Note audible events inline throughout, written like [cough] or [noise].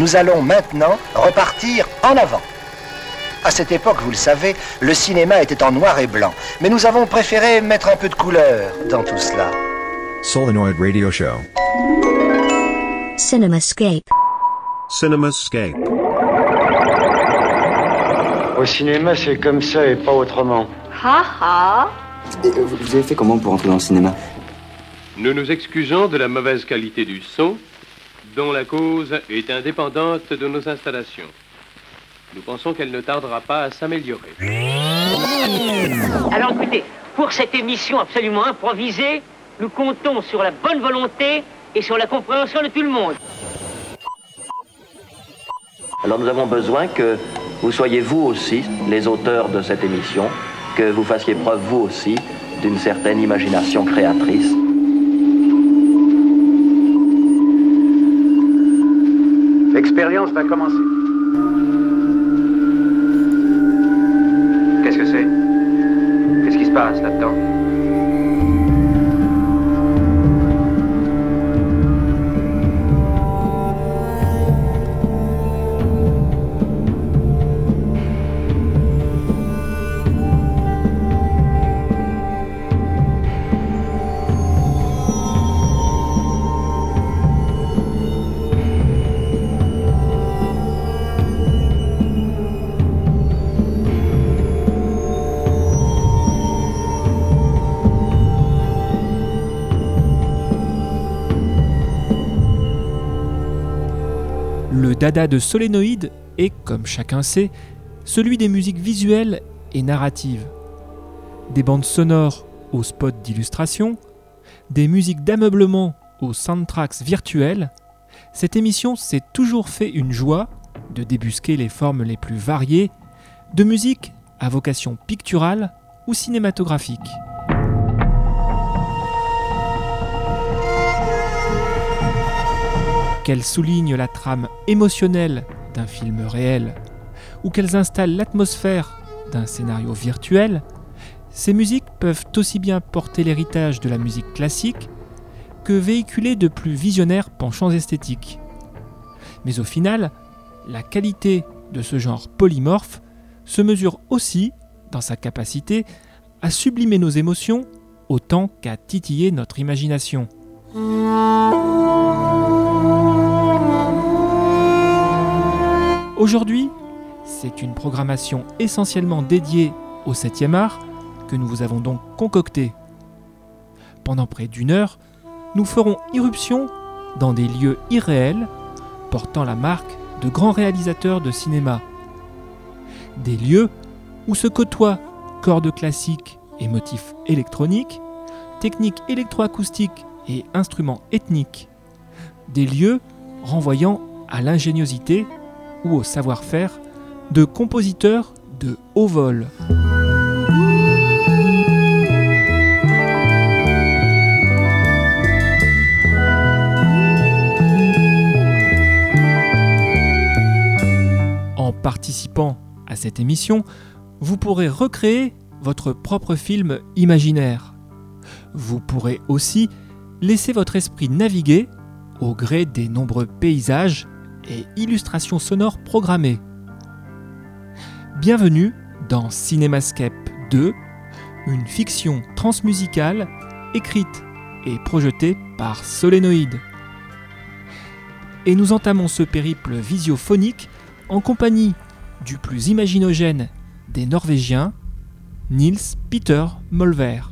Nous allons maintenant repartir en avant. À cette époque, vous le savez, le cinéma était en noir et blanc. Mais nous avons préféré mettre un peu de couleur dans tout cela. Solenoid Radio Show. Cinemascape. Cinemascape. Au cinéma, c'est comme ça et pas autrement. Ha ha Et, vous avez fait comment pour entrer dans le cinéma? Nous nous excusons de la mauvaise qualité du son, dont la cause est indépendante de nos installations. Nous pensons qu'elle ne tardera pas à s'améliorer. Alors écoutez, pour cette émission absolument improvisée, nous comptons sur la bonne volonté et sur la compréhension de tout le monde. Alors nous avons besoin que vous soyez vous aussi les auteurs de cette émission, que vous fassiez preuve vous aussi d'une certaine imagination créatrice. L'expérience va commencer. Dada de Solénoïde est, comme chacun sait, celui des musiques visuelles et narratives. Des bandes sonores aux spots d'illustration, des musiques d'ameublement aux soundtracks virtuels, cette émission s'est toujours fait une joie de débusquer les formes les plus variées de musique à vocation picturale ou cinématographique. Qu'elles soulignent la trame émotionnelle d'un film réel ou qu'elles installent l'atmosphère d'un scénario virtuel, ces musiques peuvent aussi bien porter l'héritage de la musique classique que véhiculer de plus visionnaires penchants esthétiques. Mais au final, la qualité de ce genre polymorphe se mesure aussi dans sa capacité à sublimer nos émotions autant qu'à titiller notre imagination. Aujourd'hui, c'est une programmation essentiellement dédiée au 7e art que nous vous avons donc concoctée. Pendant près d'une heure, nous ferons irruption dans des lieux irréels portant la marque de grands réalisateurs de cinéma. Des lieux où se côtoient cordes classiques et motifs électroniques, techniques électroacoustiques et instruments ethniques. Des lieux renvoyant à l'ingéniosité ou au savoir-faire de compositeurs de haut vol. En participant à cette émission, vous pourrez recréer votre propre film imaginaire. Vous pourrez aussi laisser votre esprit naviguer au gré des nombreux paysages et illustrations sonores programmées. Bienvenue dans Cinémascape 2, une fiction transmusicale écrite et projetée par Solénoïde. Et nous entamons ce périple visiophonique en compagnie du plus imaginogène des Norvégiens, Niels Peter Molver.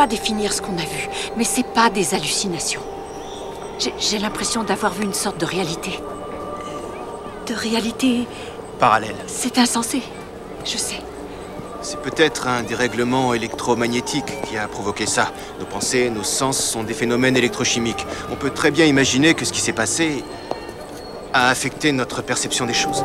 Pas définir ce qu'on a vu, mais c'est pas des hallucinations. J'ai- J'ai l'impression d'avoir vu une sorte de réalité. De réalité. Parallèle. C'est insensé. Je sais. C'est peut-être un dérèglement électromagnétique qui a provoqué ça. Nos pensées, nos sens sont des phénomènes électrochimiques. On peut très bien imaginer que ce qui s'est passé a affecté notre perception des choses.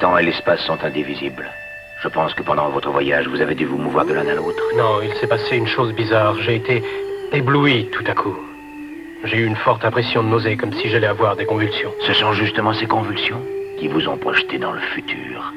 Temps et l'espace sont indivisibles. Je pense que pendant votre voyage, vous avez dû vous mouvoir de l'un à l'autre. Non, il s'est passé une chose bizarre. J'ai été ébloui tout à coup. J'ai eu une forte impression de nausée, comme si j'allais avoir des convulsions. Ce sont justement ces convulsions qui vous ont projeté dans le futur.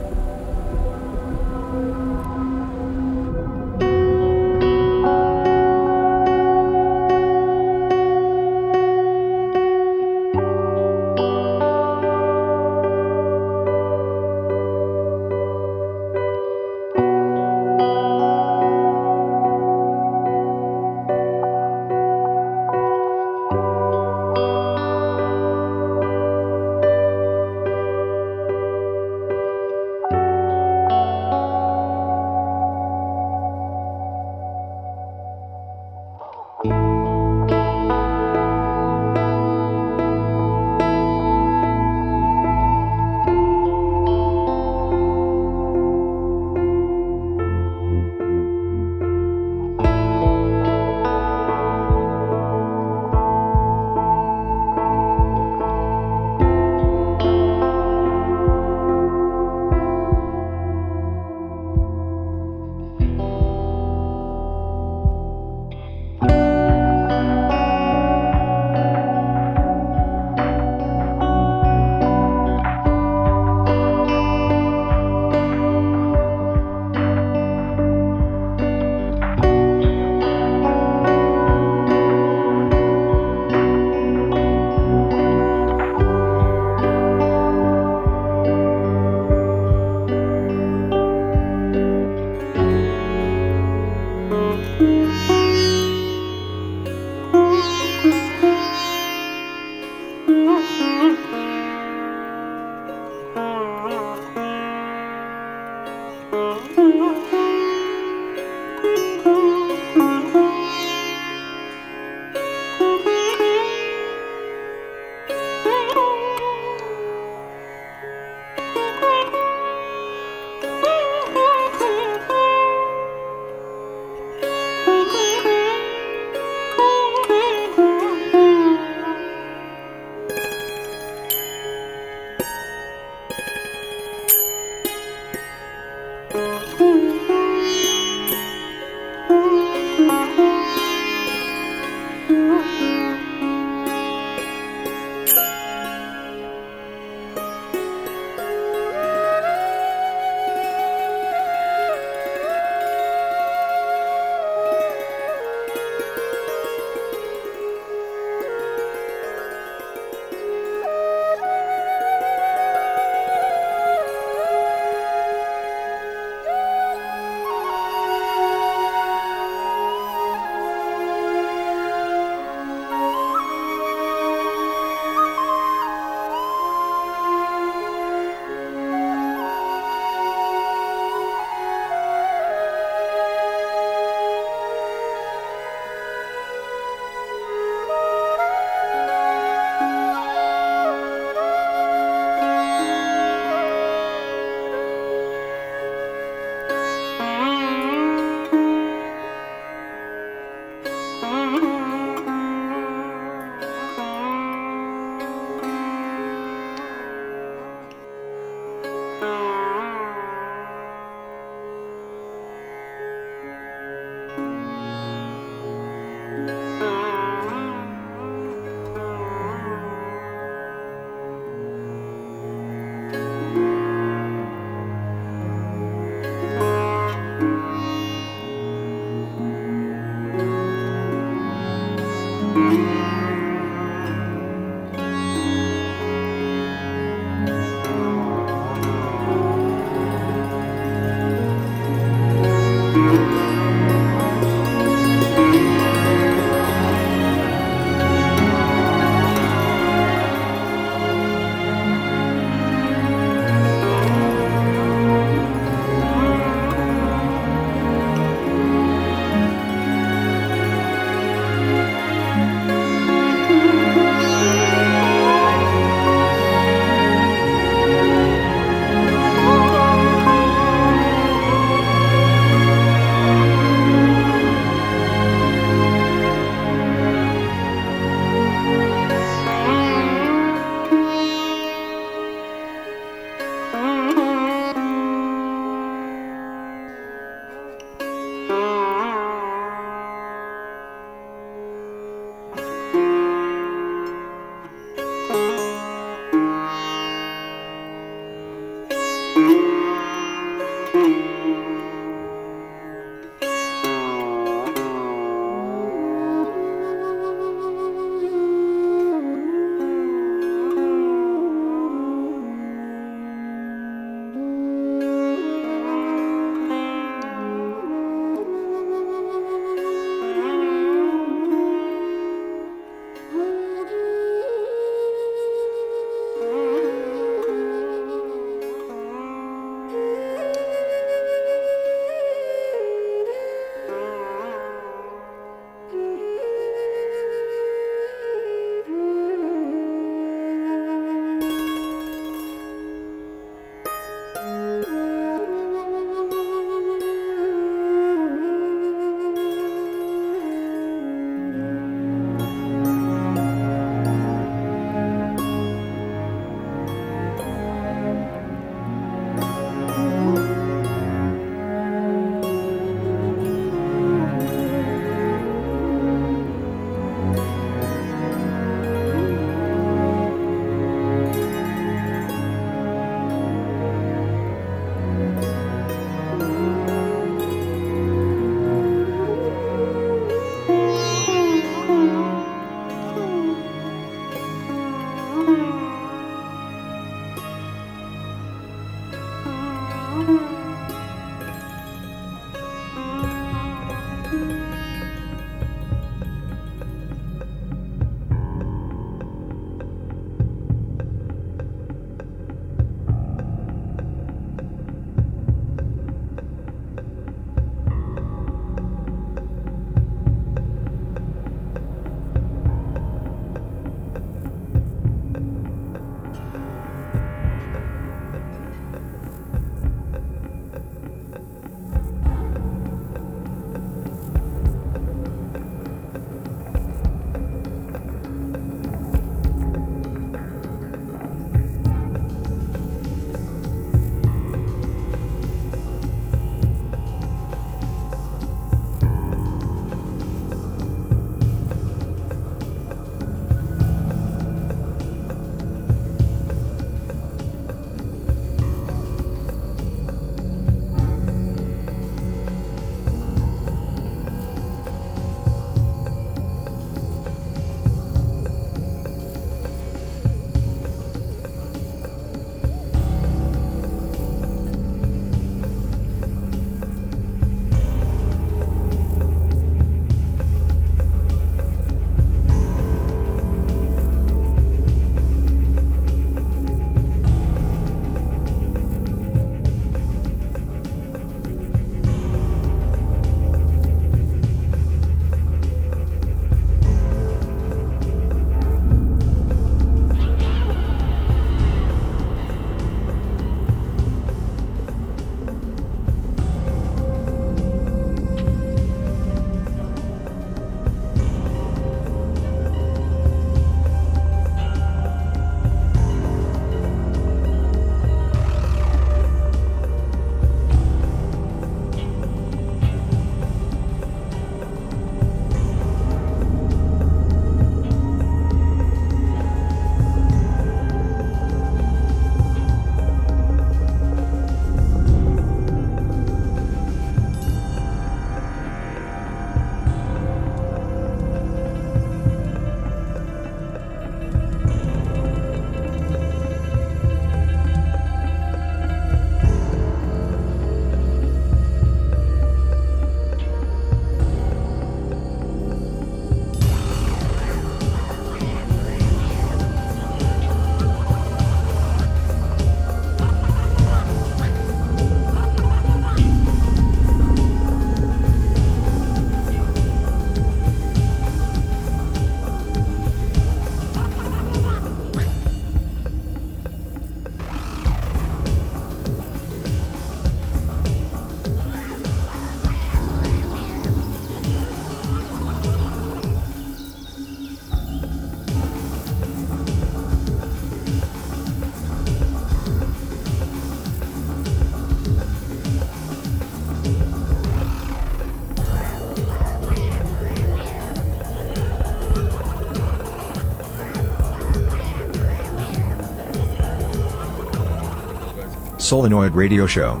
Solenoid Radio Show.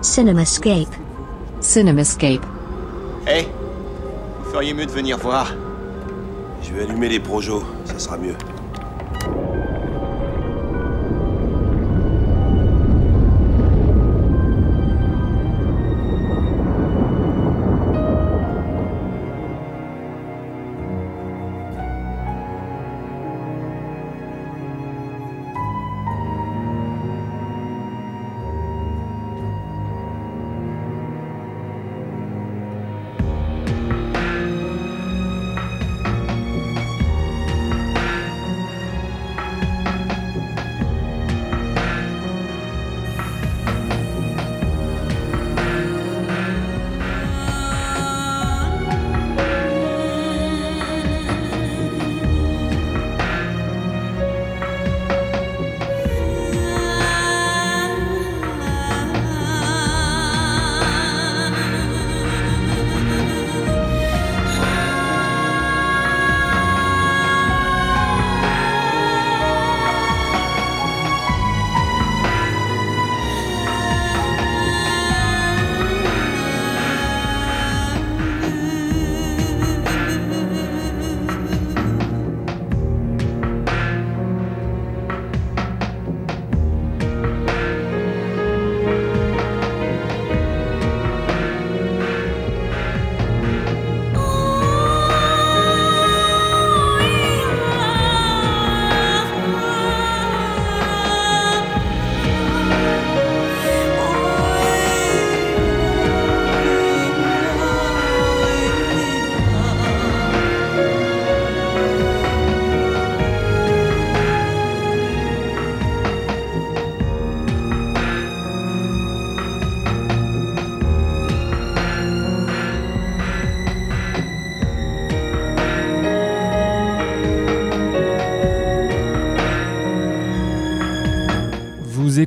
Cinemascape. Cinemascape. Hé Vous feriez mieux de venir voir. Je vais allumer les projos, ça sera mieux.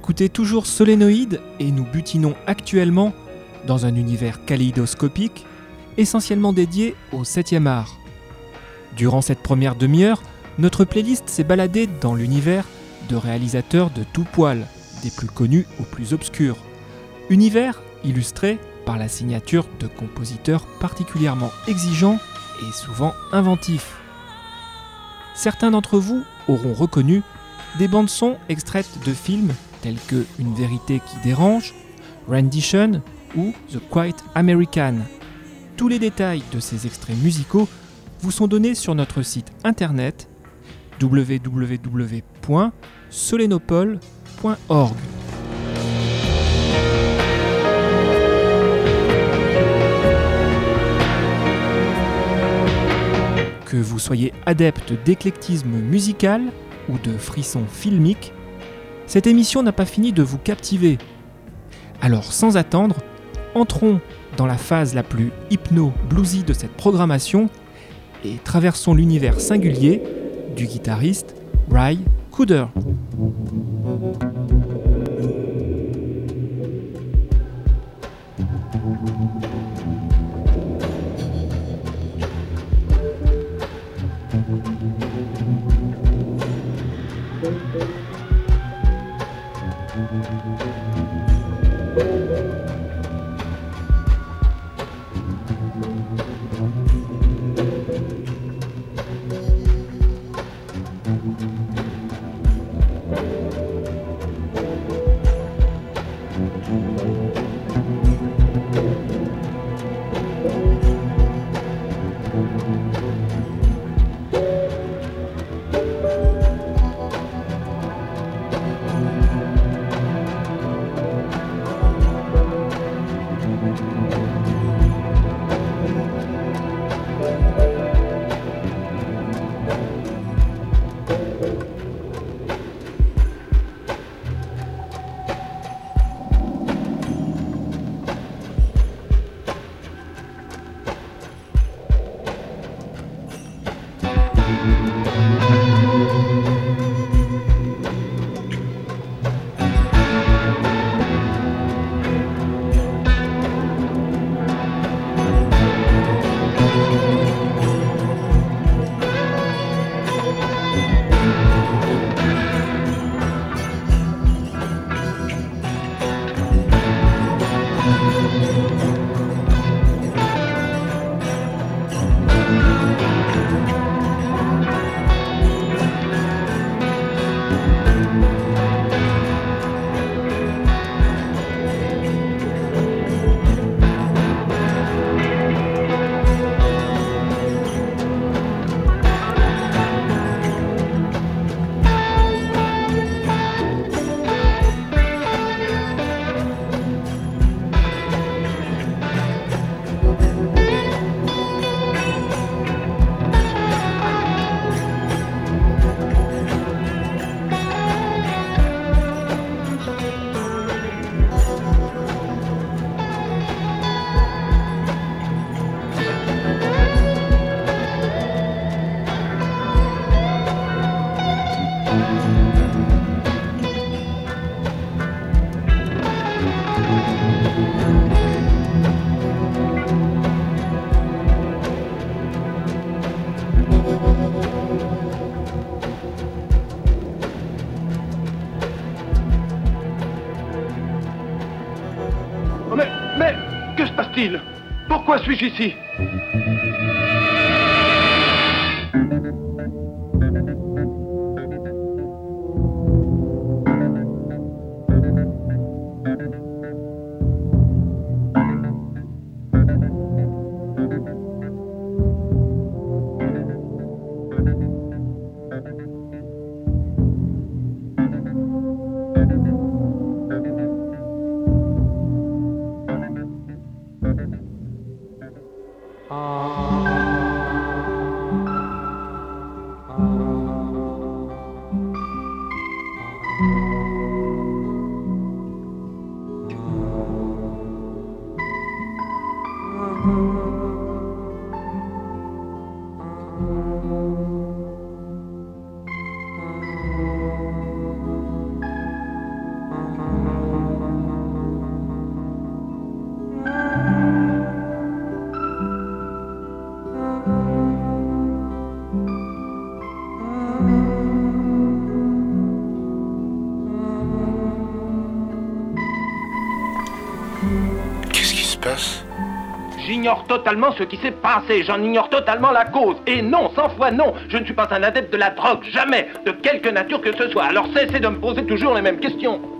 Écoutez toujours Solénoïde et nous butinons actuellement dans un univers kaléidoscopique essentiellement dédié au 7e art. Durant cette première demi-heure, notre playlist s'est baladée dans l'univers de réalisateurs de tout poil, des plus connus aux plus obscurs. Univers illustré par la signature de compositeurs particulièrement exigeants et souvent inventifs. Certains d'entre vous auront reconnu des bandes son extraites de films tels que Une vérité qui dérange, Rendition ou The Quiet American. Tous les détails de ces extraits musicaux vous sont donnés sur notre site internet www.solenopole.org. Que vous soyez adepte d'éclectisme musical ou de frissons filmiques, cette émission n'a pas fini de vous captiver. Alors sans attendre, entrons dans la phase la plus hypno-bluesy de cette programmation et traversons l'univers singulier du guitariste Ry Cooder. Pourquoi suis-je ici? Totalement ce qui s'est passé, j'en ignore totalement la cause. Et non, cent fois non, je ne suis pas un adepte de la drogue, jamais, de quelque nature que ce soit. Alors cessez de me poser toujours les mêmes questions.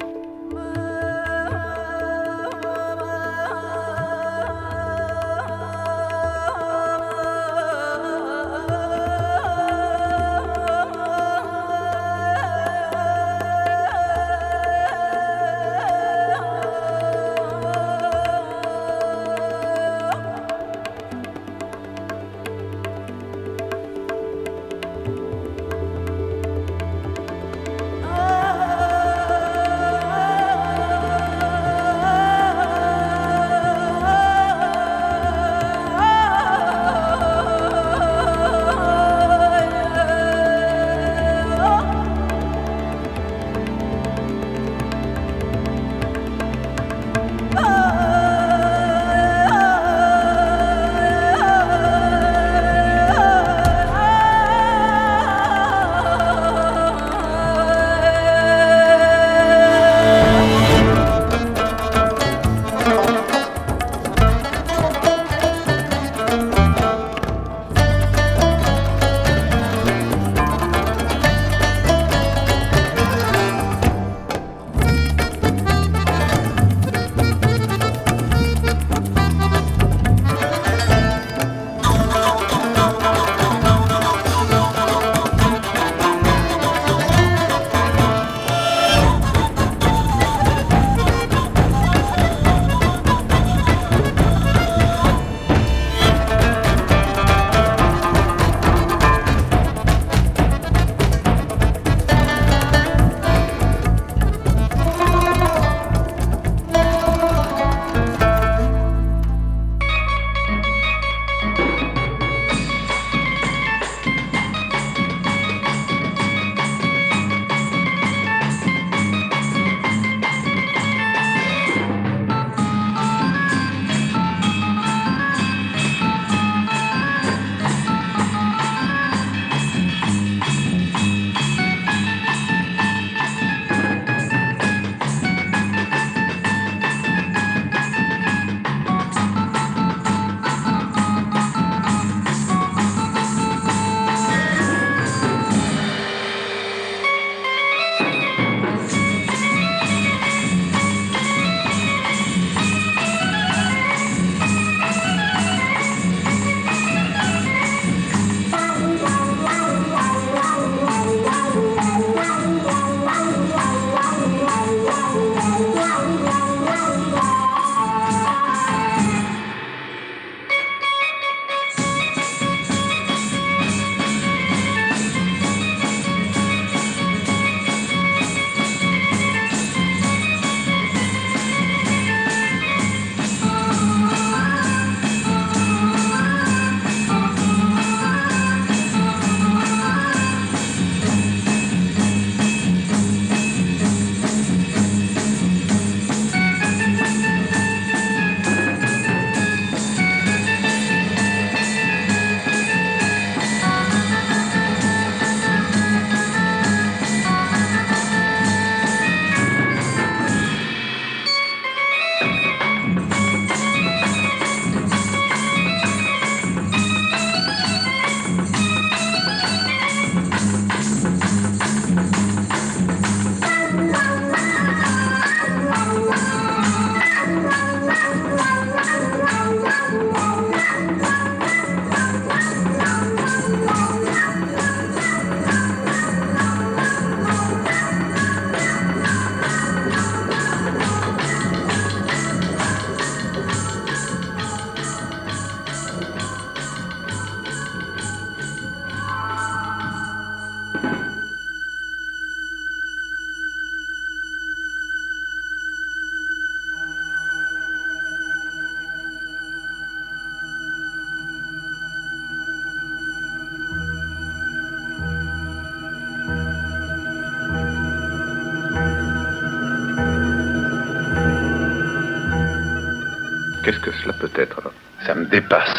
Qu'est-ce que cela peut être? Ça me dépasse.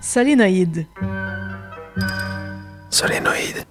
Solénoïde. Solénoïde.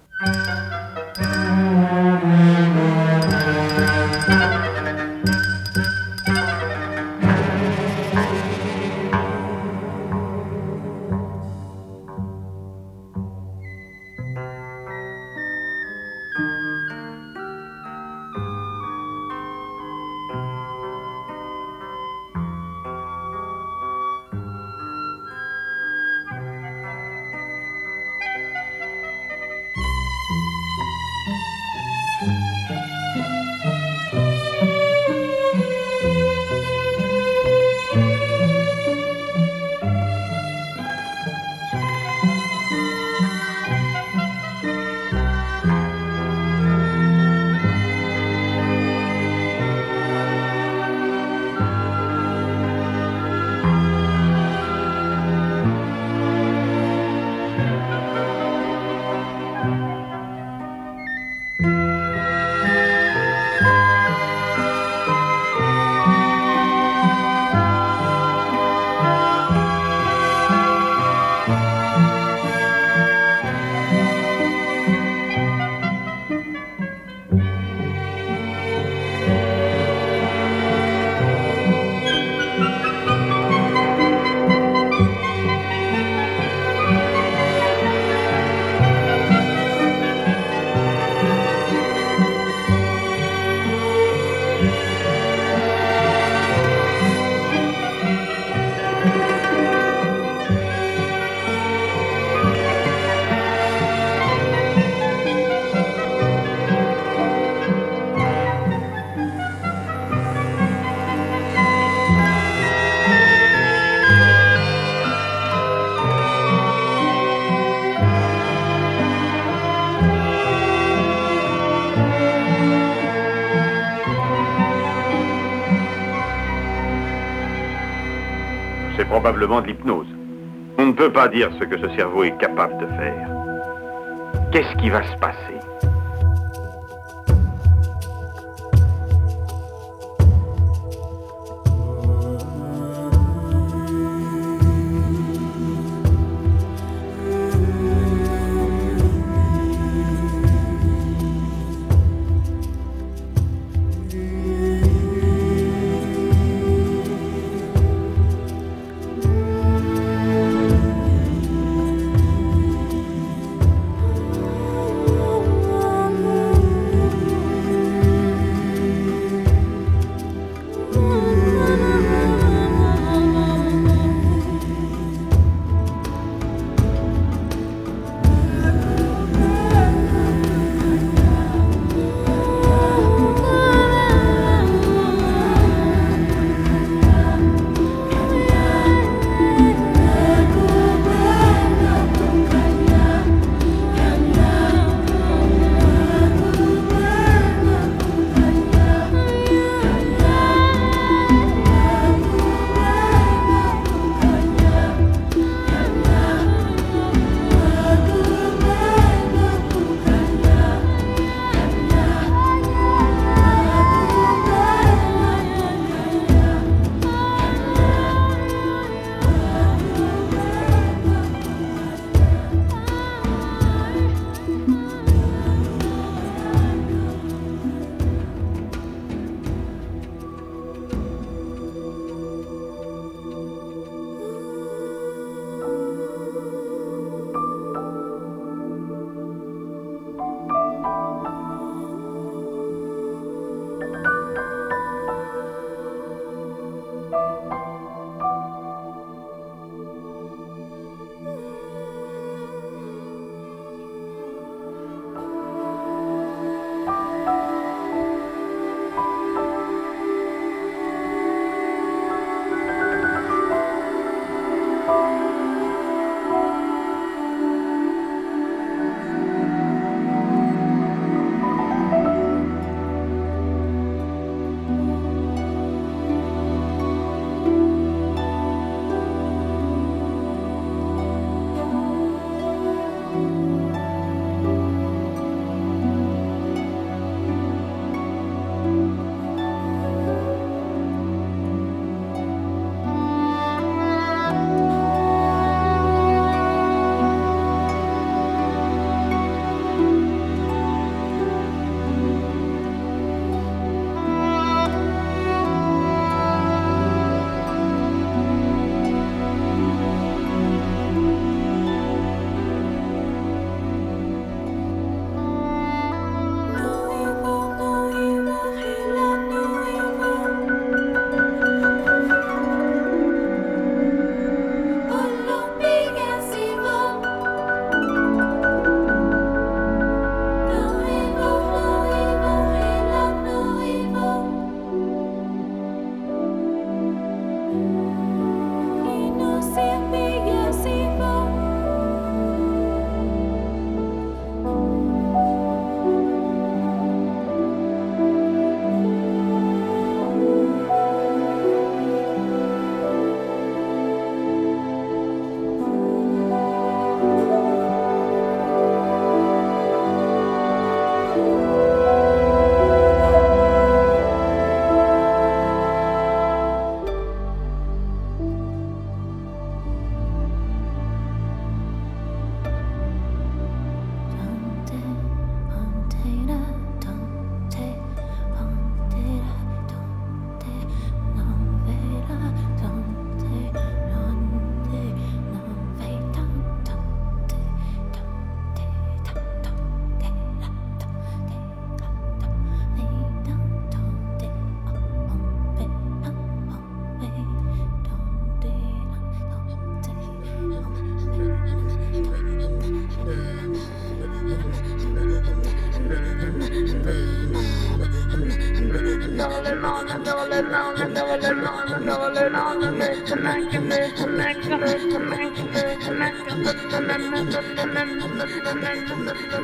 Probablement de l'hypnose. On ne peut pas dire ce que ce cerveau est capable de faire. Qu'est-ce qui va se passer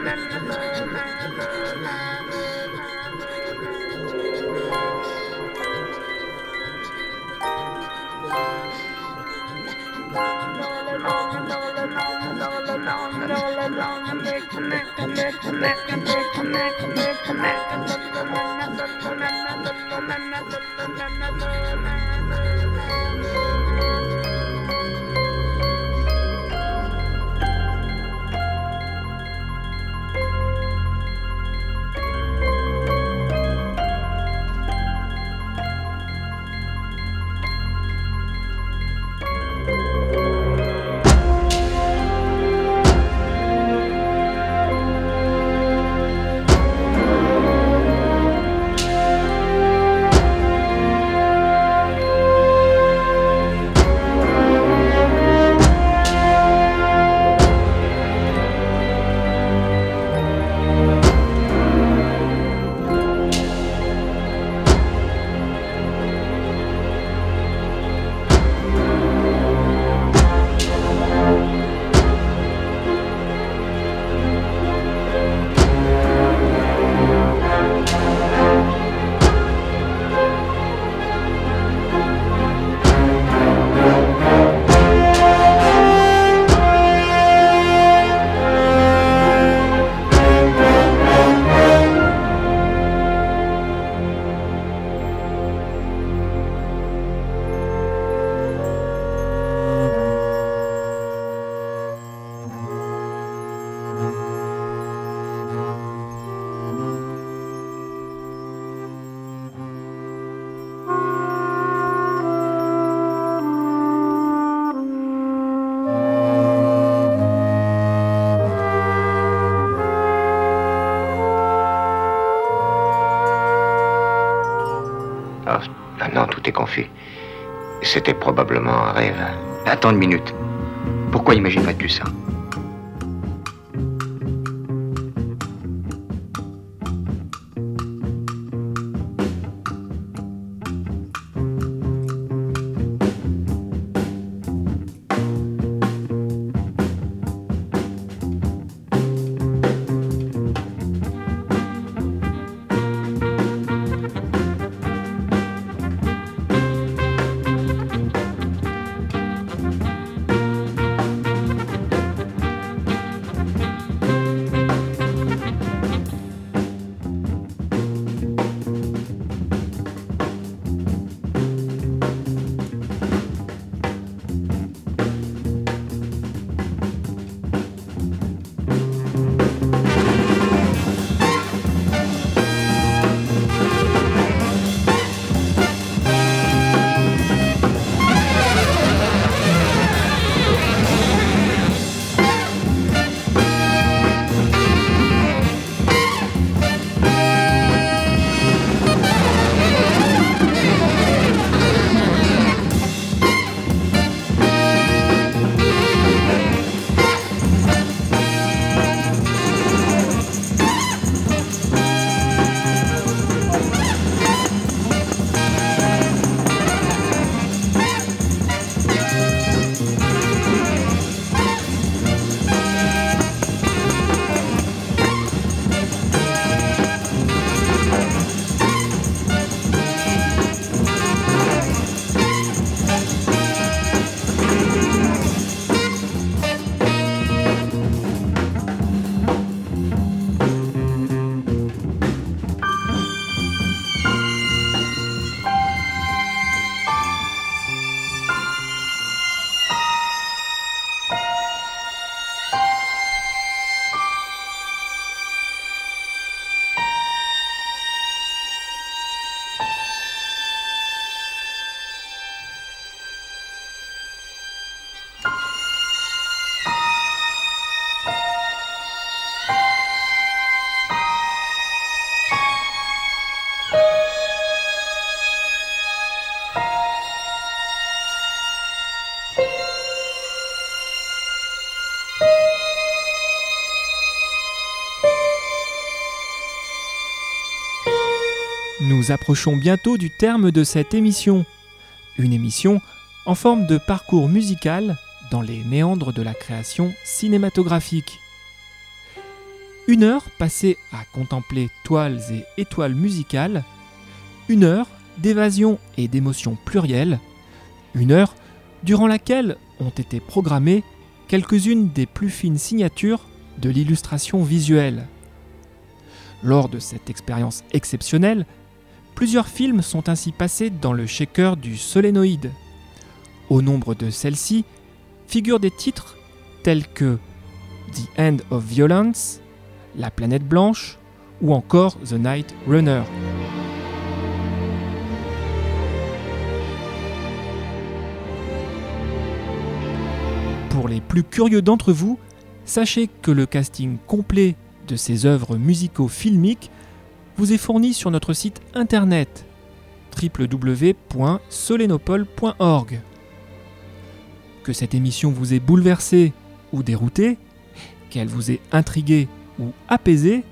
and probablement un rêve. Attends une minute. Pourquoi imaginerais-tu ça nous approchons bientôt du terme de cette émission. Une émission en forme de parcours musical dans les méandres de la création cinématographique. Une heure passée à contempler toiles et étoiles musicales, une heure d'évasion et d'émotions plurielles, une heure durant laquelle ont été programmées quelques-unes des plus fines signatures de l'illustration visuelle. Lors de cette expérience exceptionnelle, plusieurs films sont ainsi passés dans le shaker du solénoïde. Au nombre de celles-ci figurent des titres tels que The End of Violence, La planète blanche ou encore The Night Runner. Pour les plus curieux d'entre vous, sachez que le casting complet de ces œuvres musicaux-filmiques vous est fourni sur notre site internet www.solenopole.org. Que cette émission vous ait bouleversé ou dérouté, qu'elle vous ait intrigué ou apaisé,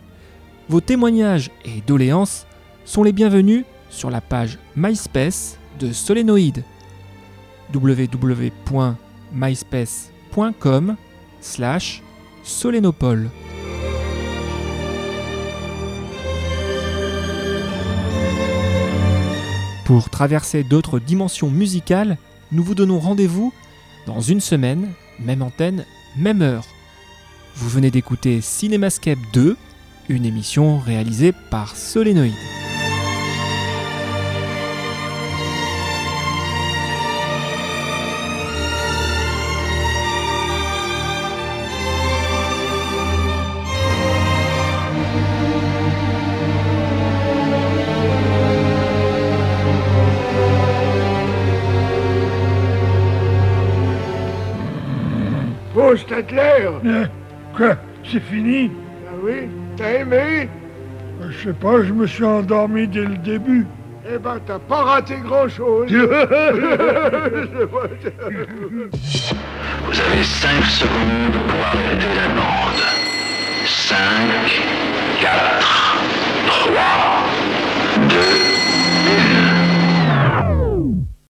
vos témoignages et doléances sont les bienvenus sur la page MySpace de Solénoïde www.myspace.com slash. Pour traverser d'autres dimensions musicales, nous vous donnons rendez-vous dans une semaine, même antenne, même heure. Vous venez d'écouter Cinémascape 2, une émission réalisée par Solénoïde. Sattler Quoi C'est fini? Ah oui T'as aimé? Euh, je sais pas, je me suis endormi dès le début. Eh ben, t'as pas raté grand-chose. [laughs] Vous avez 5 secondes pour arrêter la bande. 5, 4, 3, 2, 1.